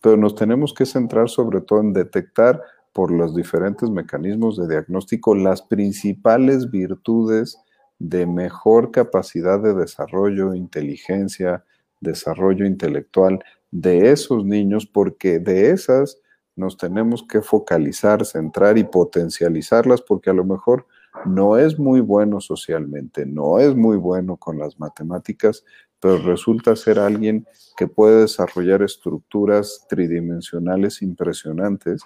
pero nos tenemos que centrar sobre todo en detectar por los diferentes mecanismos de diagnóstico las principales virtudes de mejor capacidad de desarrollo, inteligencia, desarrollo intelectual de esos niños, porque de esas nos tenemos que focalizar, centrar y potencializarlas, porque a lo mejor no es muy bueno socialmente, no es muy bueno con las matemáticas, pero resulta ser alguien que puede desarrollar estructuras tridimensionales impresionantes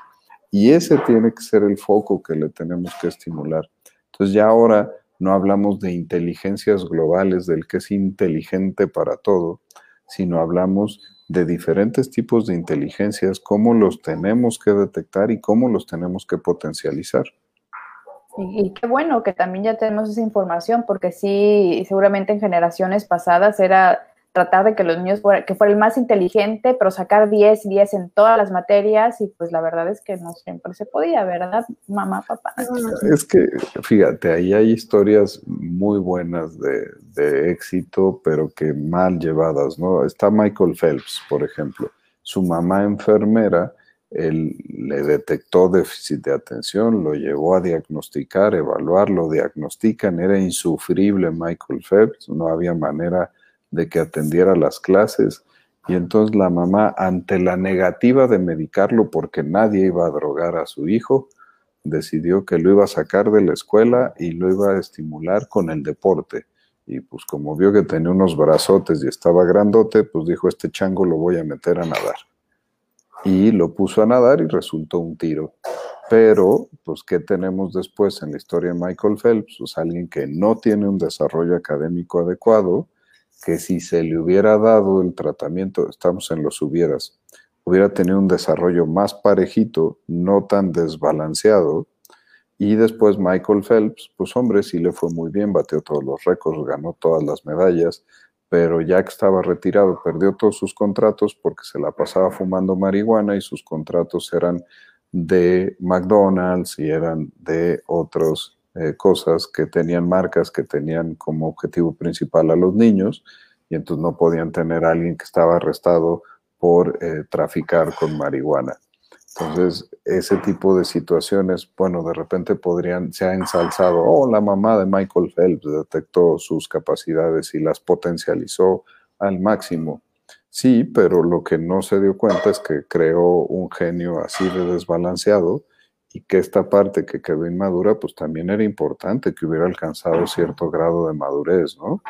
y ese tiene que ser el foco que le tenemos que estimular. Entonces ya ahora no hablamos de inteligencias globales, del que es inteligente para todo, sino hablamos de diferentes tipos de inteligencias, cómo los tenemos que detectar y cómo los tenemos que potencializar. Y, qué bueno que también ya tenemos esa información, porque sí, seguramente en generaciones pasadas era tratar de que los niños fueran, que fuera el más inteligente, pero sacar 10 y 10 en todas las materias y pues la verdad es que no siempre se podía, ¿verdad? Mamá, papá. Es que, fíjate, ahí hay historias muy buenas de, de éxito, pero que mal llevadas, ¿no? Está Michael Phelps, por ejemplo. Su mamá enfermera, él le detectó déficit de atención, lo llevó a diagnosticar, evaluar, lo diagnostican, era insufrible Michael Phelps, no había manera de que atendiera las clases. Y entonces la mamá, ante la negativa de medicarlo porque nadie iba a drogar a su hijo, decidió que lo iba a sacar de la escuela y lo iba a estimular con el deporte. Y pues como vio que tenía unos brazotes y estaba grandote, pues dijo, este chango lo voy a meter a nadar. Y lo puso a nadar y resultó un tiro. Pero, pues, ¿qué tenemos después en la historia de Michael Phelps? Pues alguien que no tiene un desarrollo académico adecuado, que si se le hubiera dado el tratamiento, estamos en los hubieras, hubiera tenido un desarrollo más parejito, no tan desbalanceado. Y después Michael Phelps, pues hombre, sí le fue muy bien, batió todos los récords, ganó todas las medallas, pero ya que estaba retirado, perdió todos sus contratos porque se la pasaba fumando marihuana y sus contratos eran de McDonald's y eran de otras eh, cosas que tenían marcas que tenían como objetivo principal a los niños y entonces no podían tener a alguien que estaba arrestado por eh, traficar con marihuana. Entonces, ese tipo de situaciones, bueno, de repente podrían, se ha ensalzado, oh, la mamá de Michael Phelps detectó sus capacidades y las potencializó al máximo. Sí, pero lo que no se dio cuenta es que creó un genio así de desbalanceado y que esta parte que quedó inmadura, pues también era importante que hubiera alcanzado cierto grado de madurez, ¿no?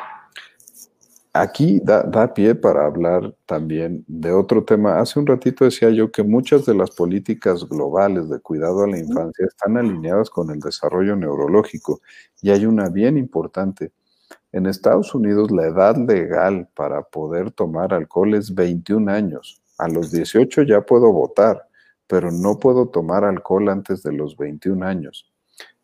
Aquí da, pie para hablar también de otro tema. Hace un ratito decía yo que muchas de las políticas globales de cuidado a la infancia están alineadas con el desarrollo neurológico y hay una bien importante. En Estados Unidos la edad legal para poder tomar alcohol es 21 años. A los 18 ya puedo votar, pero no puedo tomar alcohol antes de los 21 años.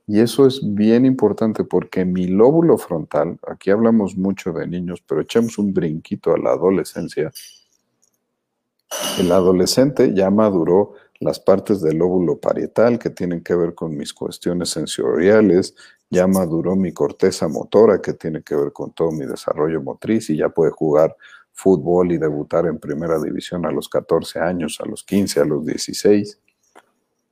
Y eso es bien importante porque mi lóbulo frontal, aquí hablamos mucho de niños, pero echemos un brinquito a la adolescencia. El adolescente ya maduró las partes del lóbulo parietal que tienen que ver con mis cuestiones sensoriales, ya maduró mi corteza motora que tiene que ver con todo mi desarrollo motriz y ya puede jugar fútbol y debutar en primera división a los 14 años, a los 15, a los 16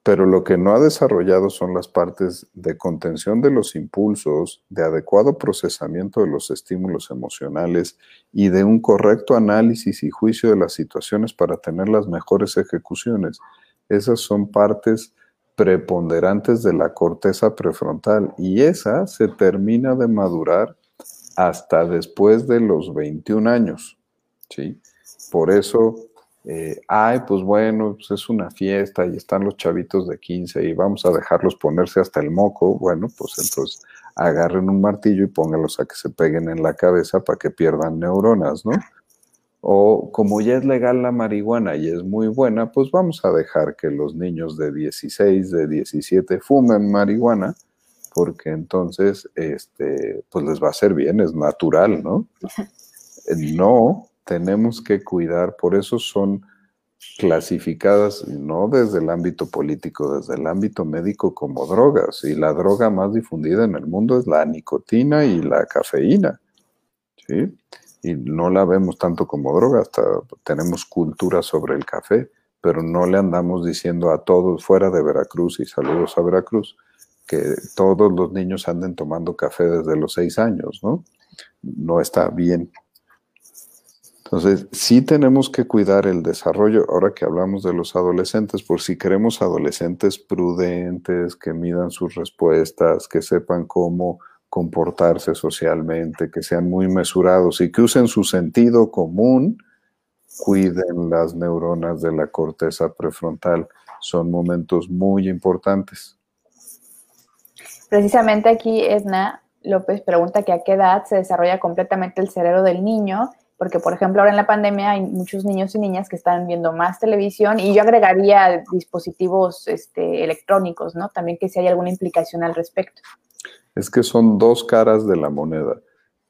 pero lo que no ha desarrollado son las partes de contención de los impulsos, de adecuado procesamiento de los estímulos emocionales y de un correcto análisis y juicio de las situaciones para tener las mejores ejecuciones. Esas son partes preponderantes de la corteza prefrontal y esa se termina de madurar hasta después de los 21 años. ¿Sí? Por eso eh, ay, pues bueno, pues es una fiesta y están los chavitos de 15 y vamos a dejarlos ponerse hasta el moco, bueno, pues entonces agarren un martillo y póngalos a que se peguen en la cabeza para que pierdan neuronas, ¿no? O como ya es legal la marihuana y es muy buena, pues vamos a dejar que los niños de 16, de 17 fumen marihuana, porque entonces, este, pues les va a hacer bien, es natural, ¿no? No, tenemos que cuidar, por eso son clasificadas no desde el ámbito político, desde el ámbito médico como drogas. Y la droga más difundida en el mundo es la nicotina y la cafeína. ¿sí? Y no la vemos tanto como droga, hasta tenemos cultura sobre el café, pero no le andamos diciendo a todos fuera de Veracruz, y saludos a Veracruz, que todos los niños anden tomando café desde los seis años, ¿no? No está bien. Entonces, sí tenemos que cuidar el desarrollo, ahora que hablamos de los adolescentes, por si queremos adolescentes prudentes, que midan sus respuestas, que sepan cómo comportarse socialmente, que sean muy mesurados y que usen su sentido común, cuiden las neuronas de la corteza prefrontal. Son momentos muy importantes. Precisamente aquí Esna López pregunta que a qué edad se desarrolla completamente el cerebro del niño porque por ejemplo ahora en la pandemia hay muchos niños y niñas que están viendo más televisión y yo agregaría dispositivos este, electrónicos, ¿no? También que si hay alguna implicación al respecto. Es que son dos caras de la moneda.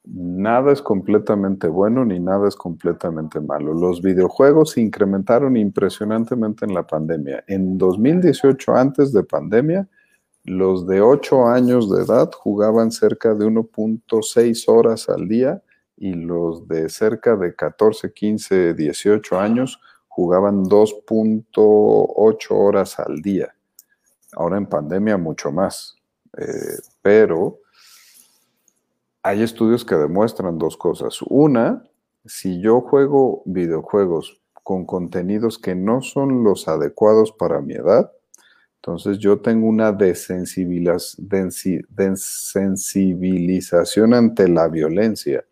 Nada es completamente bueno ni nada es completamente malo. Los videojuegos se incrementaron impresionantemente en la pandemia. En 2018, antes de pandemia, los de 8 años de edad jugaban cerca de 1.6 horas al día y los de cerca de 14, 15, 18 años jugaban 2.8 horas al día. Ahora en pandemia mucho más. Eh, pero hay estudios que demuestran dos cosas. Una, si yo juego videojuegos con contenidos que no son los adecuados para mi edad, entonces yo tengo una desensibilización ante la violencia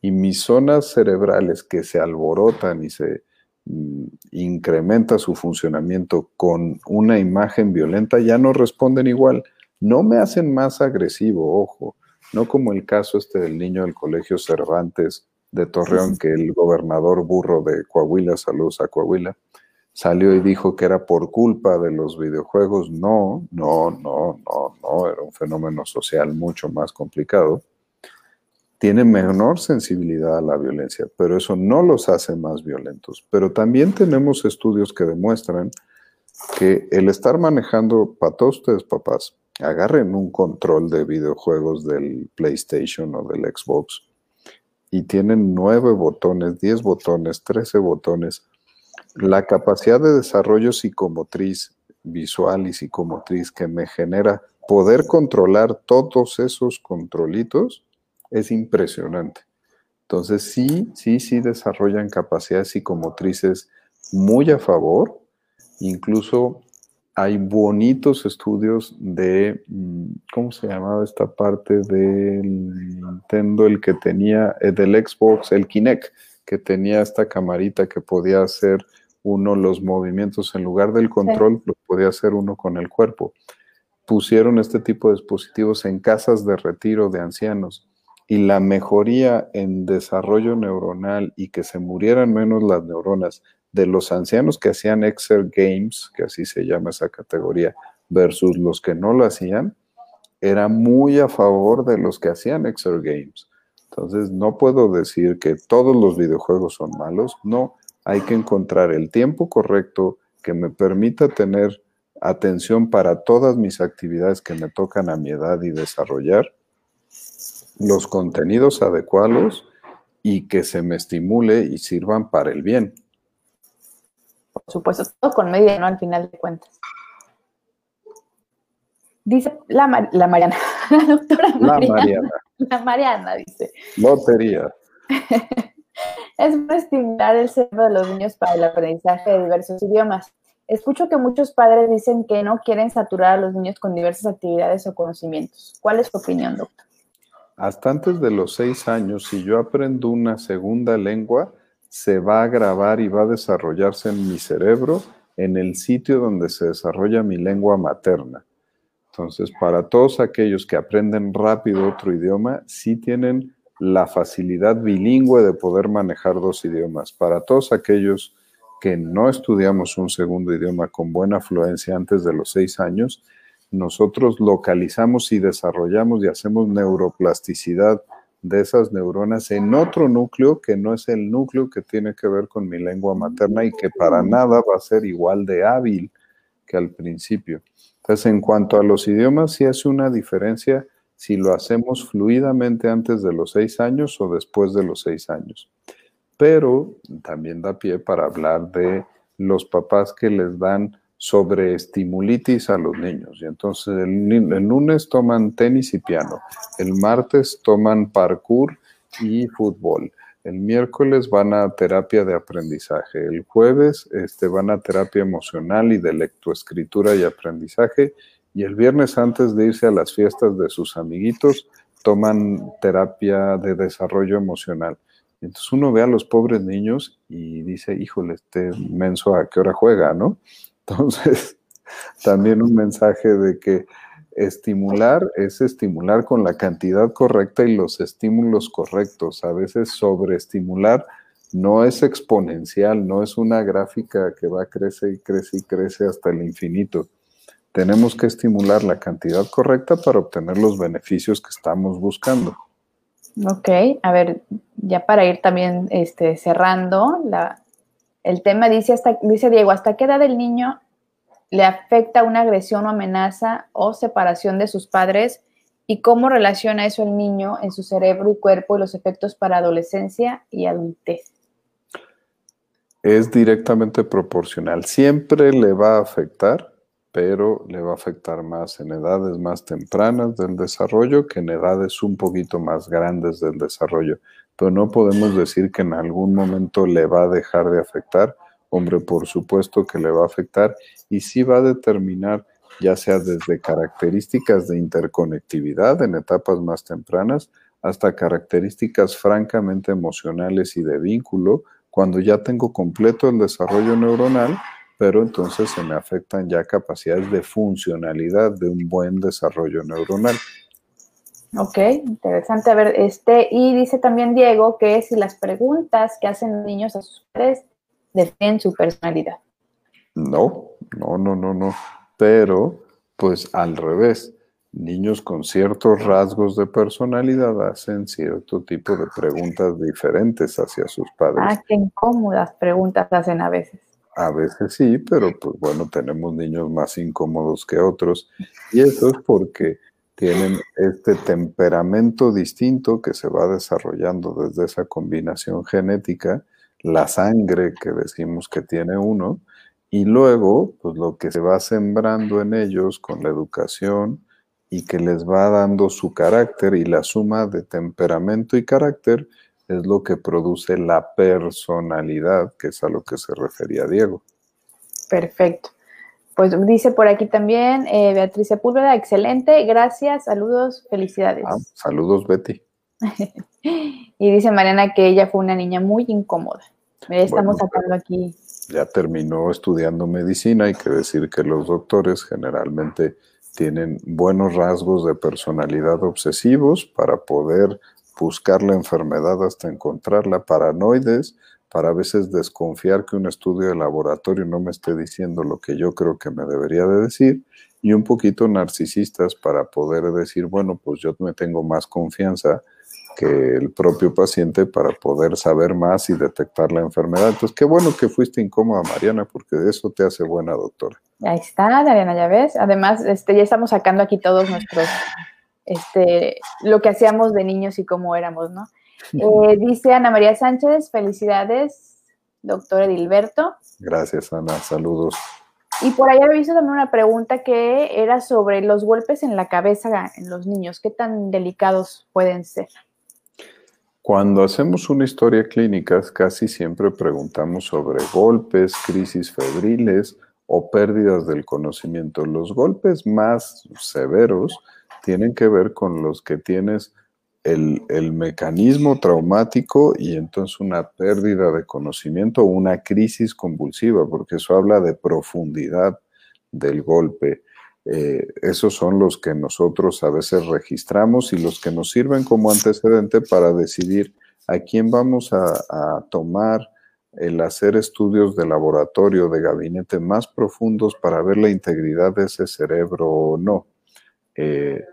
y mis zonas cerebrales que se alborotan y se mm, incrementa su funcionamiento con una imagen violenta ya no responden igual. No me hacen más agresivo, ojo, no como el caso este del niño del colegio Cervantes de Torreón, que el gobernador burro de Coahuila, saludos a Coahuila, salió y dijo que era por culpa de los videojuegos. No, no, no, no, no, era un fenómeno social mucho más complicado. Tienen menor sensibilidad a la violencia, pero eso no los hace más violentos. Pero también tenemos estudios que demuestran que el estar manejando, para todos ustedes papás, agarren un control de videojuegos del PlayStation o del Xbox y tienen nueve botones, diez botones, trece botones. La capacidad de desarrollo psicomotriz, visual y psicomotriz que me genera poder controlar todos esos controlitos es impresionante. Entonces sí, sí, sí desarrollan capacidades psicomotrices muy a favor, incluso hay bonitos estudios de, mm, ¿cómo se llamaba esta parte del Nintendo? El que tenía, eh, del Xbox, el Kinect, que tenía esta camarita que podía hacer uno los movimientos en lugar del control, lo podía hacer uno con el cuerpo. Pusieron este tipo de dispositivos en casas de retiro de ancianos y la mejoría en desarrollo neuronal y que se murieran menos las neuronas de los ancianos que hacían Excel Games, que así se llama esa categoría, versus los que no lo hacían, era muy a favor de los que hacían Excel Games. Entonces, no puedo decir que todos los videojuegos son malos, no, hay que encontrar el tiempo correcto que me permita tener atención para todas mis actividades que me tocan a mi edad y desarrollar, los contenidos adecuados y que se me estimule y sirvan para el bien por supuesto, todo con medida, ¿no? Al final de cuentas. Dice la, la Mariana, la doctora Mariana. La Mariana. La Mariana dice. Lotería. es para estimular el cerebro de los niños para el aprendizaje de diversos idiomas. Escucho que muchos padres dicen que no quieren saturar a los niños con diversas actividades o conocimientos. ¿Cuál es tu opinión, doctor? Hasta antes de los seis años, si yo aprendo una segunda lengua, se va a grabar y va a desarrollarse en mi cerebro en el sitio donde se desarrolla mi lengua materna. Entonces, para todos aquellos que aprenden rápido otro idioma, sí tienen la facilidad bilingüe de poder manejar dos idiomas. Para todos aquellos que no estudiamos un segundo idioma con buena fluencia antes de los seis años, nosotros localizamos y desarrollamos y hacemos neuroplasticidad de esas neuronas en otro núcleo que no es el núcleo que tiene que ver con mi lengua materna y que para nada va a ser igual de hábil que al principio. Entonces, en cuanto a los idiomas, sí hace una diferencia si lo hacemos fluidamente antes de los seis años o después de los seis años. Pero también da pie para hablar de los papás que les dan sobre estimulitis a los niños. Y entonces el, lunes toman tenis y piano, el martes toman parkour y fútbol, el miércoles van a terapia de aprendizaje, el jueves este, van a terapia emocional y de lectoescritura y aprendizaje, y el viernes antes de irse a las fiestas de sus amiguitos, toman terapia de desarrollo emocional. Entonces uno ve a los pobres niños y dice, híjole, este menso a qué hora juega, ¿no? Entonces, también un mensaje de que estimular es estimular con la cantidad correcta y los estímulos correctos. A veces sobreestimular no es exponencial, no es una gráfica que va a crecer y crece y crece hasta el infinito. Tenemos que estimular la cantidad correcta para obtener los beneficios que estamos buscando. Ok, a ver, ya para ir también este, cerrando la, el tema dice, hasta, dice Diego, ¿hasta qué edad el niño le afecta una agresión o amenaza o separación de sus padres? ¿Y cómo relaciona eso el niño en su cerebro y cuerpo y los efectos para adolescencia y adultez? Es directamente proporcional. Siempre le va a afectar, pero le va a afectar más en edades más tempranas del desarrollo que en edades un poquito más grandes del desarrollo pero no podemos decir que en algún momento le va a dejar de afectar. Hombre, por supuesto que le va a afectar y sí va a determinar, ya sea desde características de interconectividad en etapas más tempranas, hasta características francamente emocionales y de vínculo, cuando ya tengo completo el desarrollo neuronal, pero entonces se me afectan ya capacidades de funcionalidad de un buen desarrollo neuronal. Ok, interesante. A ver, este, y dice también Diego que si las preguntas que hacen niños a sus padres definen su personalidad. No, no, no, no, no. Pero, pues al revés, niños con ciertos rasgos de personalidad hacen cierto tipo de preguntas diferentes hacia sus padres. Ah, qué incómodas preguntas hacen a veces. A veces sí, pero pues bueno, tenemos niños más incómodos que otros. Y eso es porque tienen este temperamento distinto que se va desarrollando desde esa combinación genética, la sangre que decimos que tiene uno, y luego, pues lo que se va sembrando en ellos con la educación y que les va dando su carácter y la suma de temperamento y carácter es lo que produce la personalidad, que es a lo que se refería Diego. Perfecto. Pues dice por aquí también eh, Beatriz Sepúlveda, excelente, gracias, saludos, felicidades. Ah, saludos, Betty. y dice Mariana que ella fue una niña muy incómoda. estamos sacando aquí. Ya terminó estudiando medicina, hay que decir que los doctores generalmente tienen buenos rasgos de personalidad obsesivos para poder buscar la enfermedad hasta encontrarla, paranoides, para a veces desconfiar que un estudio de laboratorio no me esté diciendo lo que yo creo que me debería de decir, y un poquito narcisistas para poder decir, bueno, pues yo me tengo más confianza que el propio paciente para poder saber más y detectar la enfermedad. Entonces, qué bueno que fuiste incómoda, Mariana, porque de eso te hace buena doctora. Ahí está, Mariana, ya ves. Además, este, ya estamos sacando aquí todos nuestros, este, lo que hacíamos de niños y cómo éramos, ¿no? Eh, dice Ana María Sánchez, felicidades, doctor Edilberto. Gracias, Ana, saludos. Y por ahí había visto también una pregunta que era sobre los golpes en la cabeza en los niños, ¿qué tan delicados pueden ser? Cuando hacemos una historia clínica, casi siempre preguntamos sobre golpes, crisis febriles o pérdidas del conocimiento. Los golpes más severos tienen que ver con los que tienes el, mecanismo traumático y entonces una pérdida de conocimiento una crisis convulsiva, porque eso habla de profundidad del golpe. Eh, esos son los que nosotros a veces registramos y los que nos sirven como antecedente para decidir a quién vamos a, tomar el hacer estudios de laboratorio, de gabinete más profundos para ver la integridad de ese cerebro o no. Eh,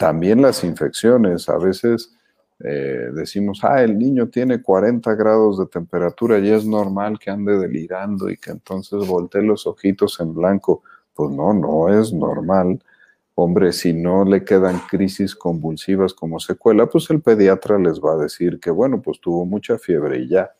también las infecciones, a veces eh, decimos, ah, el niño tiene 40 grados de temperatura y es normal que ande delirando y que entonces voltee los ojitos en blanco. Pues no, no es normal. Hombre, si no le quedan crisis convulsivas como secuela, pues el pediatra les va a decir que, bueno, pues tuvo mucha fiebre y ya.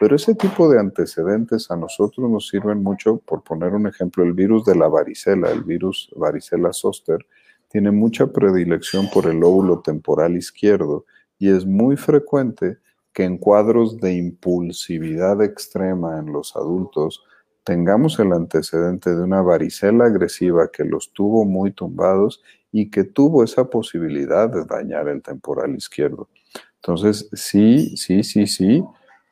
Pero ese tipo de antecedentes a nosotros nos sirven mucho, por poner un ejemplo, el virus de la varicela, el virus varicela zoster, tiene mucha predilección por el lóbulo temporal izquierdo y es muy frecuente que en cuadros de impulsividad extrema en los adultos tengamos el antecedente de una varicela agresiva que los tuvo muy tumbados y que tuvo esa posibilidad de dañar el temporal izquierdo. Entonces, sí, sí, sí, sí,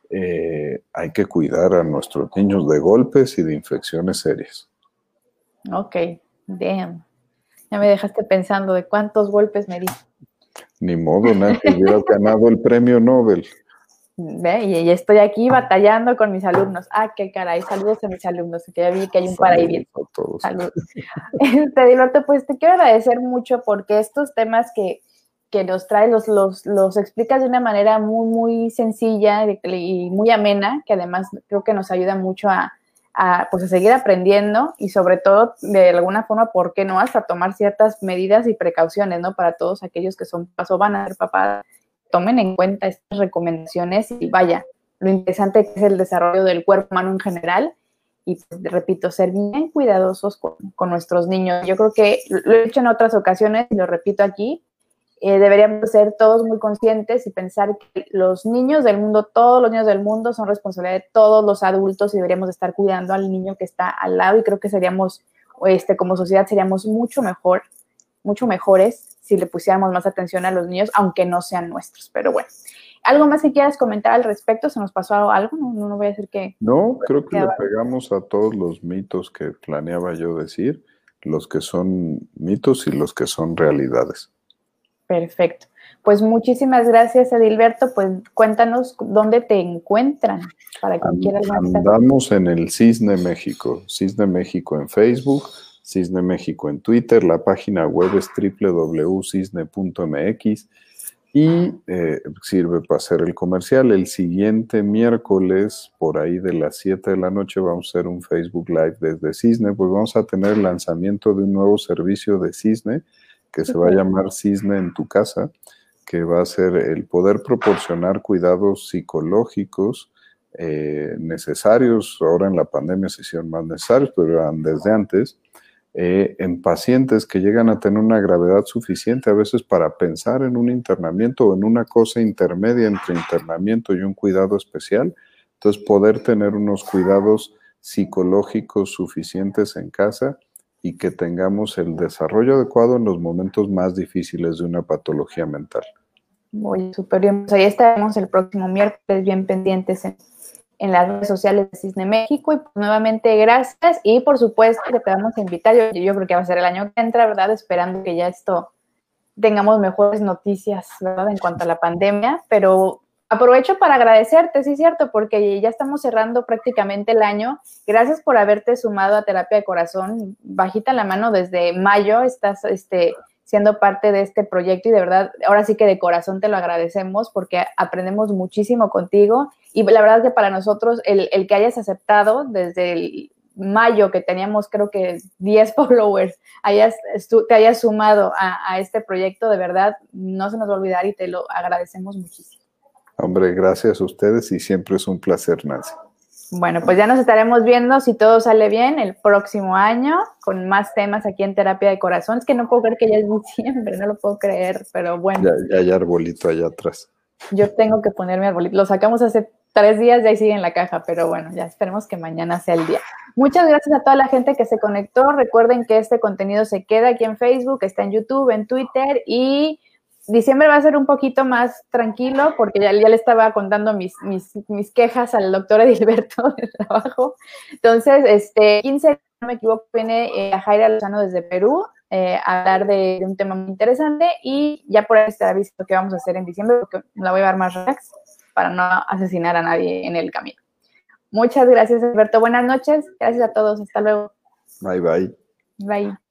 eh, hay que cuidar a nuestros niños de golpes y de infecciones serias. Ok, damn. Ya me dejaste pensando de cuántos golpes me di. Ni modo, nadie hubiera ganado el premio Nobel. ¿Ve? Y, estoy aquí batallando con mis alumnos. Ah, qué caray, saludos a mis alumnos, que ya vi que hay un para ahí. Saludos. Te digo, pues te quiero agradecer mucho porque estos temas que, que nos traes los, los, los, explicas de una manera muy, muy sencilla y muy amena, que además creo que nos ayuda mucho a, a, pues a seguir aprendiendo y sobre todo de alguna forma, ¿por qué no? Hasta tomar ciertas medidas y precauciones, ¿no? Para todos aquellos que son paso van a ser papás, tomen en cuenta estas recomendaciones y vaya, lo interesante es el desarrollo del cuerpo humano en general y pues, repito, ser bien cuidadosos con, con, nuestros niños. Yo creo que lo he hecho en otras ocasiones y lo repito aquí, eh, deberíamos ser todos muy conscientes y pensar que los niños del mundo, todos los niños del mundo son responsabilidad de todos los adultos y deberíamos estar cuidando al niño que está al lado y creo que seríamos, este, como sociedad seríamos mucho mejor, mucho mejores si le pusiéramos más atención a los niños, aunque no sean nuestros. Pero bueno, ¿algo más que quieras comentar al respecto? ¿Se nos pasó algo? No, no voy a decir que... No, creo que le pegamos a todos los mitos que planeaba yo decir, los que son mitos y los que son realidades. Perfecto. Pues muchísimas gracias, Edilberto. Pues cuéntanos dónde te encuentran para quien quiera Andamos en el Cisne México, Cisne México en Facebook, Cisne México en Twitter, la página web es www.cisne.mx y eh, sirve para hacer el comercial. El siguiente miércoles, por ahí de las 7 de la noche, vamos a hacer un Facebook Live desde Cisne, pues vamos a tener el lanzamiento de un nuevo servicio de Cisne que se va a llamar Cisne en tu casa, que va a ser el poder proporcionar cuidados psicológicos eh, necesarios. Ahora en la pandemia se hicieron más necesarios, pero eran desde antes eh, en pacientes que llegan a tener una gravedad suficiente a veces para pensar en un internamiento o en una cosa intermedia entre internamiento y un cuidado especial. Entonces, poder tener unos cuidados psicológicos suficientes en casa y que tengamos el desarrollo adecuado en los momentos más difíciles de una patología mental. Muy superior. Pues ahí estaremos el próximo miércoles bien pendientes en en las redes sociales de Cisne México. Y pues, nuevamente gracias. Y por supuesto que te vamos a invitar. Yo, yo creo que va a ser el año que entra, ¿verdad? Esperando que ya esto tengamos mejores noticias, ¿verdad? En cuanto a la pandemia. Pero aprovecho para agradecerte, sí, cierto, porque ya estamos cerrando prácticamente el año. Gracias por haberte sumado a terapia de corazón. Bajita la mano desde mayo. Estás, este siendo parte de este proyecto y de verdad, ahora sí que de corazón te lo agradecemos porque aprendemos muchísimo contigo y la verdad es que para nosotros el, que hayas aceptado desde el mayo que teníamos creo que 10 followers, hayas, te hayas sumado a, a este proyecto, de verdad no se nos va a olvidar y te lo agradecemos muchísimo. Hombre, gracias a ustedes y siempre es un placer, Nancy. Bueno, pues ya nos estaremos viendo si todo sale bien el próximo año con más temas aquí en Terapia de Corazón. Es que no puedo creer que ya es diciembre, no lo puedo creer, pero bueno. Ya, hay arbolito allá atrás. Yo tengo que poner mi arbolito. Lo sacamos hace tres días, ya ahí sigue en la caja, pero bueno, ya esperemos que mañana sea el día. Muchas gracias a toda la gente que se conectó. Recuerden que este contenido se queda aquí en Facebook, está en YouTube, en Twitter y diciembre va a ser un poquito más tranquilo porque ya, ya le estaba contando mis, mis, quejas al doctor Edilberto de trabajo. Entonces, este 15, no me equivoco, viene eh, a Jaira Lozano desde Perú eh, a hablar de, un tema muy interesante y ya por ahí está visto que vamos a hacer en diciembre porque la voy a dar más relax para no asesinar a nadie en el camino. Muchas gracias, Alberto. Buenas noches. Gracias a todos. Hasta luego. Bye, bye. Bye.